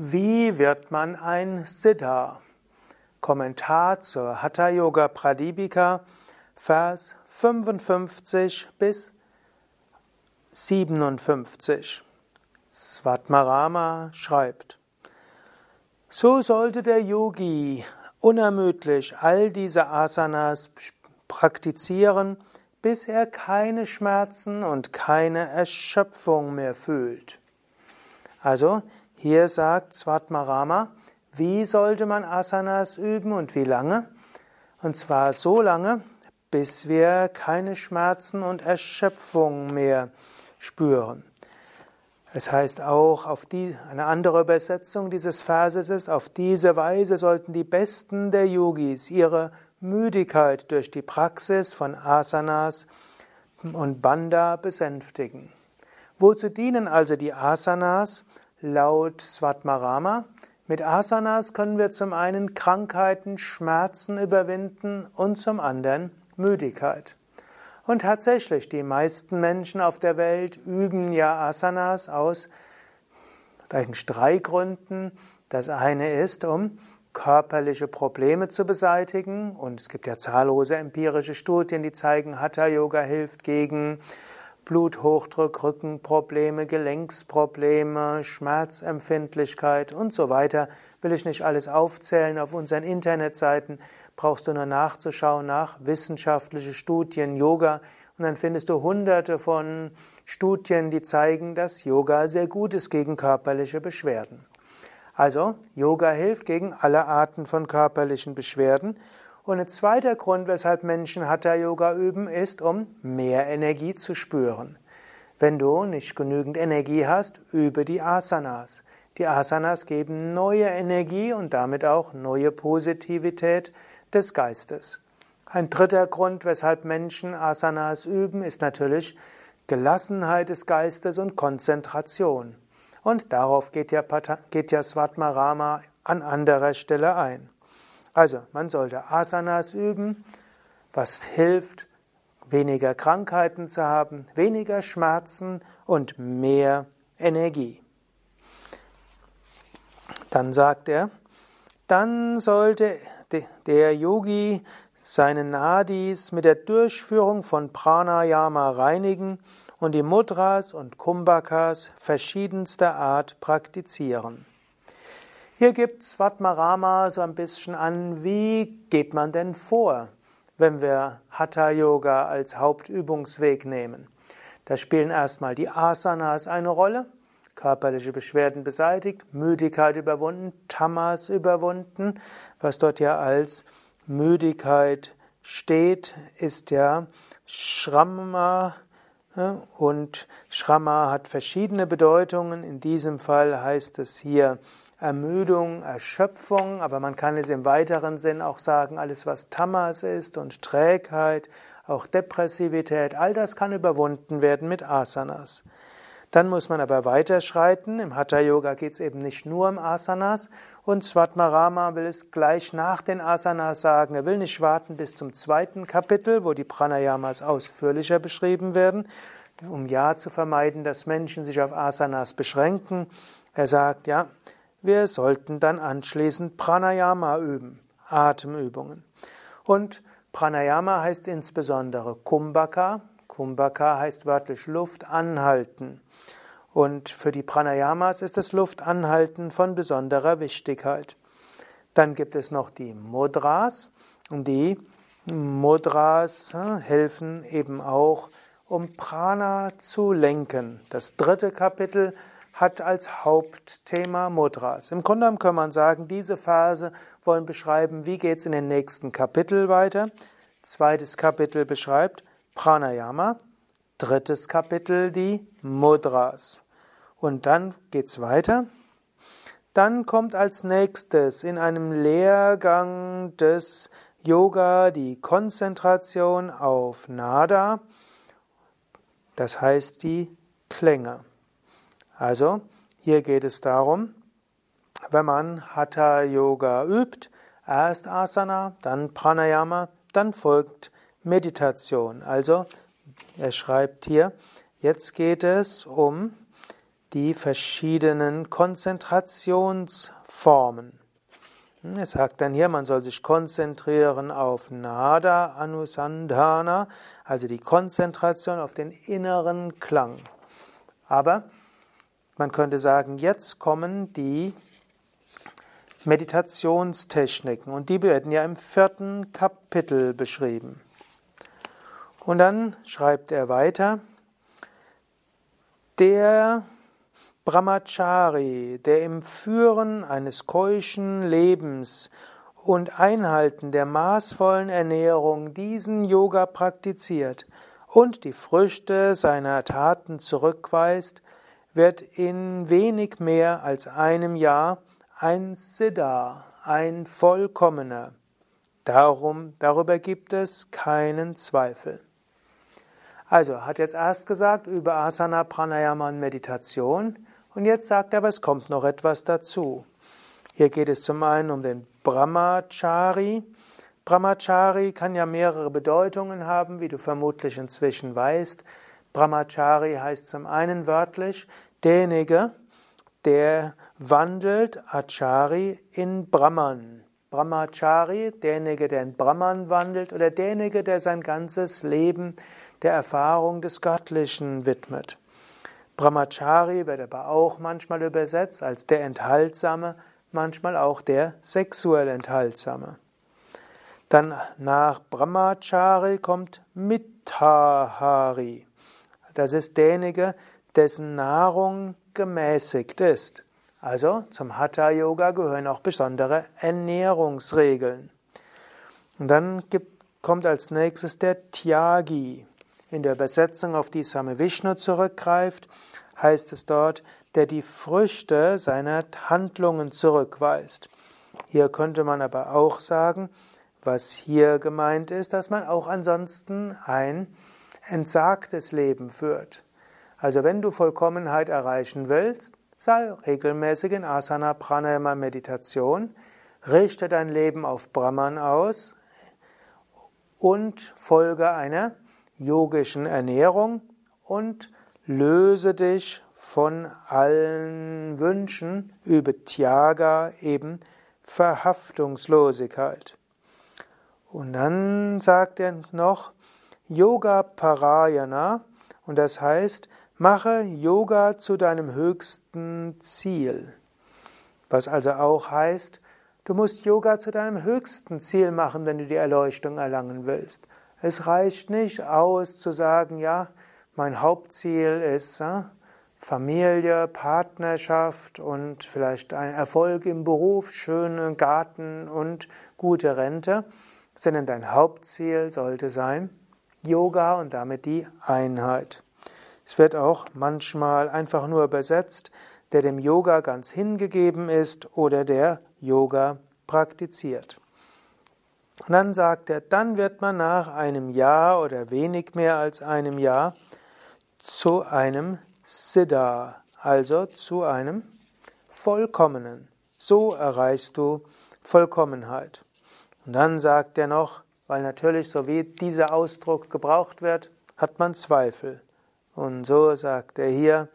Wie wird man ein Siddha? Kommentar zur Hatha Yoga Pradipika, Vers 55 bis 57. Svatmarama schreibt: So sollte der Yogi unermüdlich all diese Asanas praktizieren, bis er keine Schmerzen und keine Erschöpfung mehr fühlt. Also, hier sagt Svatmarama, wie sollte man Asanas üben und wie lange? Und zwar so lange, bis wir keine Schmerzen und Erschöpfung mehr spüren. Es heißt auch, auf die, eine andere Übersetzung dieses Verses ist, auf diese Weise sollten die Besten der Yogis ihre Müdigkeit durch die Praxis von Asanas und Banda besänftigen. Wozu dienen also die Asanas? Laut Svatmarama, mit Asanas können wir zum einen Krankheiten, Schmerzen überwinden und zum anderen Müdigkeit. Und tatsächlich, die meisten Menschen auf der Welt üben ja Asanas aus drei Gründen. Das eine ist, um körperliche Probleme zu beseitigen. Und es gibt ja zahllose empirische Studien, die zeigen, Hatha Yoga hilft gegen Bluthochdruck, Rückenprobleme, Gelenksprobleme, Schmerzempfindlichkeit und so weiter. Will ich nicht alles aufzählen. Auf unseren Internetseiten brauchst du nur nachzuschauen nach wissenschaftliche Studien Yoga und dann findest du hunderte von Studien, die zeigen, dass Yoga sehr gut ist gegen körperliche Beschwerden. Also, Yoga hilft gegen alle Arten von körperlichen Beschwerden und ein zweiter Grund, weshalb Menschen Hatha Yoga üben, ist, um mehr Energie zu spüren. Wenn du nicht genügend Energie hast, übe die Asanas. Die Asanas geben neue Energie und damit auch neue Positivität des Geistes. Ein dritter Grund, weshalb Menschen Asanas üben, ist natürlich Gelassenheit des Geistes und Konzentration. Und darauf geht ja, geht ja Svatmarama an anderer Stelle ein. Also, man sollte Asanas üben, was hilft, weniger Krankheiten zu haben, weniger Schmerzen und mehr Energie. Dann sagt er, dann sollte der Yogi seine Nadis mit der Durchführung von Pranayama reinigen und die Mudras und Kumbhakas verschiedenster Art praktizieren. Hier gibt Svatmarama so ein bisschen an, wie geht man denn vor, wenn wir Hatha Yoga als Hauptübungsweg nehmen. Da spielen erstmal die Asanas eine Rolle, körperliche Beschwerden beseitigt, Müdigkeit überwunden, Tamas überwunden. Was dort ja als Müdigkeit steht, ist ja Shramma und Shramma hat verschiedene Bedeutungen. In diesem Fall heißt es hier Ermüdung, Erschöpfung, aber man kann es im weiteren Sinn auch sagen, alles was Tamas ist und Trägheit, auch Depressivität, all das kann überwunden werden mit Asanas. Dann muss man aber weiterschreiten. Im Hatha Yoga geht es eben nicht nur um Asanas. Und Svatmarama will es gleich nach den Asanas sagen. Er will nicht warten bis zum zweiten Kapitel, wo die Pranayamas ausführlicher beschrieben werden, um ja zu vermeiden, dass Menschen sich auf Asanas beschränken. Er sagt, ja, wir sollten dann anschließend Pranayama üben, Atemübungen. Und Pranayama heißt insbesondere Kumbhaka. Kumbhaka heißt wörtlich Luft anhalten. Und für die Pranayamas ist das Luftanhalten von besonderer Wichtigkeit. Dann gibt es noch die Mudras. Und die Mudras äh, helfen eben auch, um Prana zu lenken. Das dritte Kapitel hat als Hauptthema Mudras. Im Grunde genommen kann man sagen, diese Phase wollen beschreiben, wie geht es in den nächsten Kapitel weiter. Zweites Kapitel beschreibt Pranayama. Drittes Kapitel die Mudras. Und dann geht es weiter. Dann kommt als nächstes in einem Lehrgang des Yoga die Konzentration auf Nada, das heißt die Klänge. Also, hier geht es darum, wenn man Hatha Yoga übt, erst Asana, dann Pranayama, dann folgt Meditation. Also, er schreibt hier, jetzt geht es um die verschiedenen Konzentrationsformen. Er sagt dann hier, man soll sich konzentrieren auf Nada Anusandhana, also die Konzentration auf den inneren Klang. Aber man könnte sagen, jetzt kommen die Meditationstechniken und die werden ja im vierten Kapitel beschrieben. Und dann schreibt er weiter, der Brahmachari, der im Führen eines keuschen Lebens und Einhalten der maßvollen Ernährung diesen Yoga praktiziert und die Früchte seiner Taten zurückweist, wird in wenig mehr als einem Jahr ein Siddha, ein Vollkommener. Darum, darüber gibt es keinen Zweifel. Also, hat jetzt erst gesagt über Asana, Pranayama und Meditation und jetzt sagt er, aber es kommt noch etwas dazu. Hier geht es zum einen um den Brahmachari. Brahmachari kann ja mehrere Bedeutungen haben, wie du vermutlich inzwischen weißt. Brahmachari heißt zum einen wörtlich derjenige, der wandelt Achari in Brahman. Brahmachari, derjenige, der in Brahman wandelt oder derjenige, der sein ganzes Leben der Erfahrung des Göttlichen widmet. Brahmachari wird aber auch manchmal übersetzt als der Enthaltsame, manchmal auch der sexuell Enthaltsame. Dann nach Brahmachari kommt Mitahari. Das ist derjenige, dessen Nahrung gemäßigt ist. Also zum Hatha Yoga gehören auch besondere Ernährungsregeln. Und dann gibt, kommt als nächstes der Tyagi. In der Übersetzung, auf die Same Vishnu zurückgreift, heißt es dort, der die Früchte seiner Handlungen zurückweist. Hier könnte man aber auch sagen, was hier gemeint ist, dass man auch ansonsten ein entsagtes Leben führt. Also wenn du Vollkommenheit erreichen willst, sei regelmäßig in Asana Pranayama Meditation, richte dein Leben auf Brahman aus und folge einer yogischen Ernährung und löse dich von allen Wünschen über Tyaga, eben Verhaftungslosigkeit. Und dann sagt er noch Yoga Parayana und das heißt, mache Yoga zu deinem höchsten Ziel. Was also auch heißt, du musst Yoga zu deinem höchsten Ziel machen, wenn du die Erleuchtung erlangen willst. Es reicht nicht aus zu sagen, ja, mein Hauptziel ist äh, Familie, Partnerschaft und vielleicht ein Erfolg im Beruf, schönen Garten und gute Rente, sondern dein Hauptziel sollte sein Yoga und damit die Einheit. Es wird auch manchmal einfach nur übersetzt, der dem Yoga ganz hingegeben ist oder der Yoga praktiziert. Und dann sagt er, dann wird man nach einem Jahr oder wenig mehr als einem Jahr zu einem Siddha, also zu einem Vollkommenen. So erreichst du Vollkommenheit. Und dann sagt er noch, weil natürlich so wie dieser Ausdruck gebraucht wird, hat man Zweifel. Und so sagt er hier,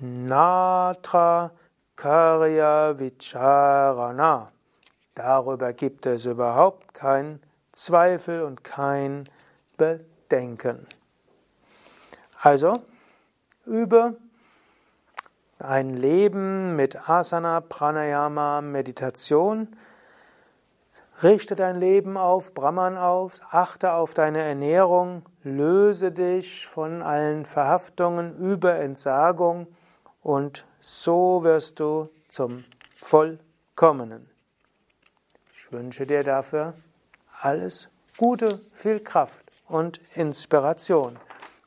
Natra Karya Vicharana. Darüber gibt es überhaupt kein Zweifel und kein Bedenken. Also, übe ein Leben mit Asana, Pranayama, Meditation. Richte dein Leben auf Brahman auf, achte auf deine Ernährung, löse dich von allen Verhaftungen über Entsagung und so wirst du zum Vollkommenen wünsche dir dafür alles Gute, viel Kraft und Inspiration.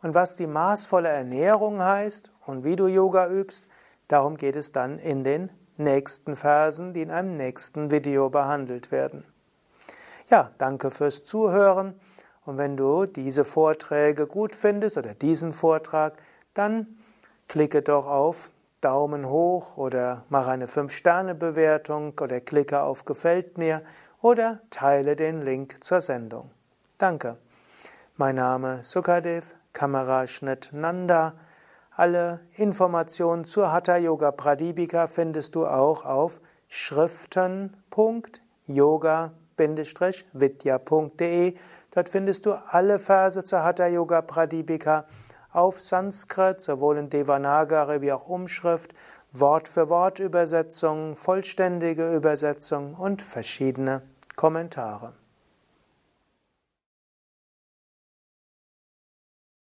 Und was die maßvolle Ernährung heißt und wie du Yoga übst, darum geht es dann in den nächsten Versen, die in einem nächsten Video behandelt werden. Ja, danke fürs Zuhören. Und wenn du diese Vorträge gut findest oder diesen Vortrag, dann klicke doch auf Daumen hoch oder mach eine 5-Sterne-Bewertung oder klicke auf Gefällt mir oder teile den Link zur Sendung. Danke. Mein Name Sukadev, Kameraschnitt Nanda. Alle Informationen zur Hatha Yoga Pradipika findest du auch auf schriften.yoga-vidya.de. Dort findest du alle Verse zur Hatha Yoga Pradipika auf Sanskrit, sowohl in Devanagari wie auch Umschrift, Wort für Wort Übersetzung, vollständige Übersetzung und verschiedene Kommentare.